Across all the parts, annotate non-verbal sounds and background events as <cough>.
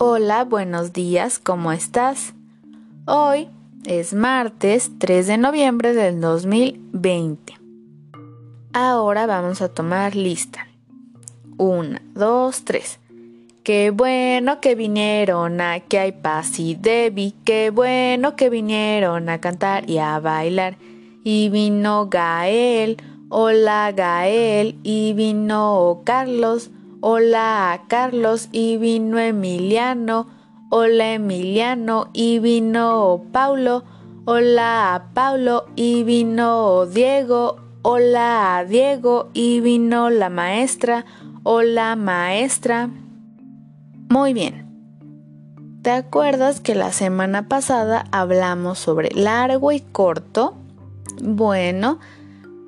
Hola, buenos días, ¿cómo estás? Hoy es martes 3 de noviembre del 2020. Ahora vamos a tomar lista. Una, dos, tres. Qué bueno que vinieron a que hay paz y Debbie. Qué bueno que vinieron a cantar y a bailar. Y vino Gael. Hola Gael. Y vino Carlos. Hola a Carlos y vino Emiliano. Hola Emiliano y vino Paulo. Hola a Paulo y vino Diego. Hola a Diego y vino la maestra. Hola maestra. Muy bien. ¿Te acuerdas que la semana pasada hablamos sobre largo y corto? Bueno,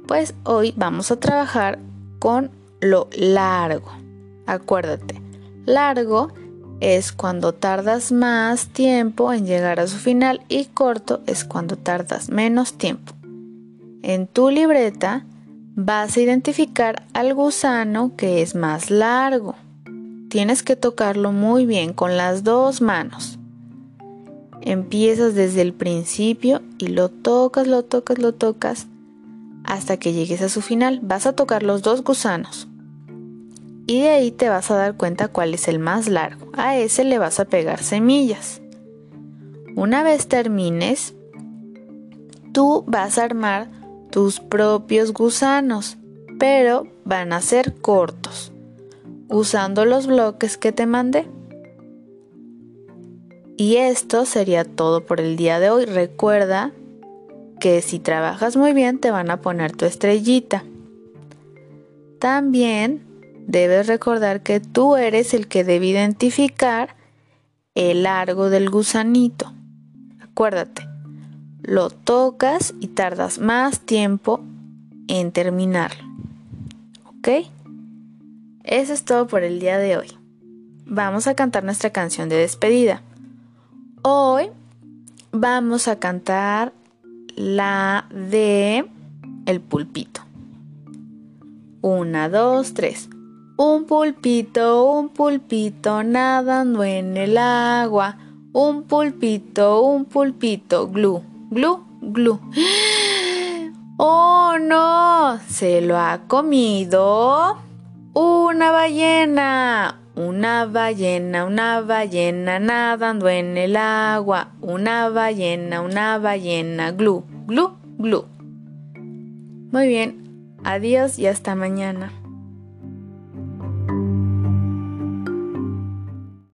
pues hoy vamos a trabajar con lo largo. Acuérdate, largo es cuando tardas más tiempo en llegar a su final y corto es cuando tardas menos tiempo. En tu libreta vas a identificar al gusano que es más largo. Tienes que tocarlo muy bien con las dos manos. Empiezas desde el principio y lo tocas, lo tocas, lo tocas hasta que llegues a su final. Vas a tocar los dos gusanos y de ahí te vas a dar cuenta cuál es el más largo. A ese le vas a pegar semillas. Una vez termines, tú vas a armar tus propios gusanos, pero van a ser cortos, usando los bloques que te mandé. Y esto sería todo por el día de hoy. Recuerda que si trabajas muy bien te van a poner tu estrellita. También debes recordar que tú eres el que debe identificar el largo del gusanito. Acuérdate, lo tocas y tardas más tiempo en terminarlo. ¿Ok? Eso es todo por el día de hoy. Vamos a cantar nuestra canción de despedida. Hoy vamos a cantar la de El pulpito. Una, dos, tres. Un pulpito, un pulpito nadando en el agua. Un pulpito, un pulpito, glu, glu, glu. <gasps> ¡Oh no! Se lo ha comido una ballena. Una ballena, una ballena nadando en el agua. Una ballena, una ballena, glu, glu, glu. Muy bien, adiós y hasta mañana.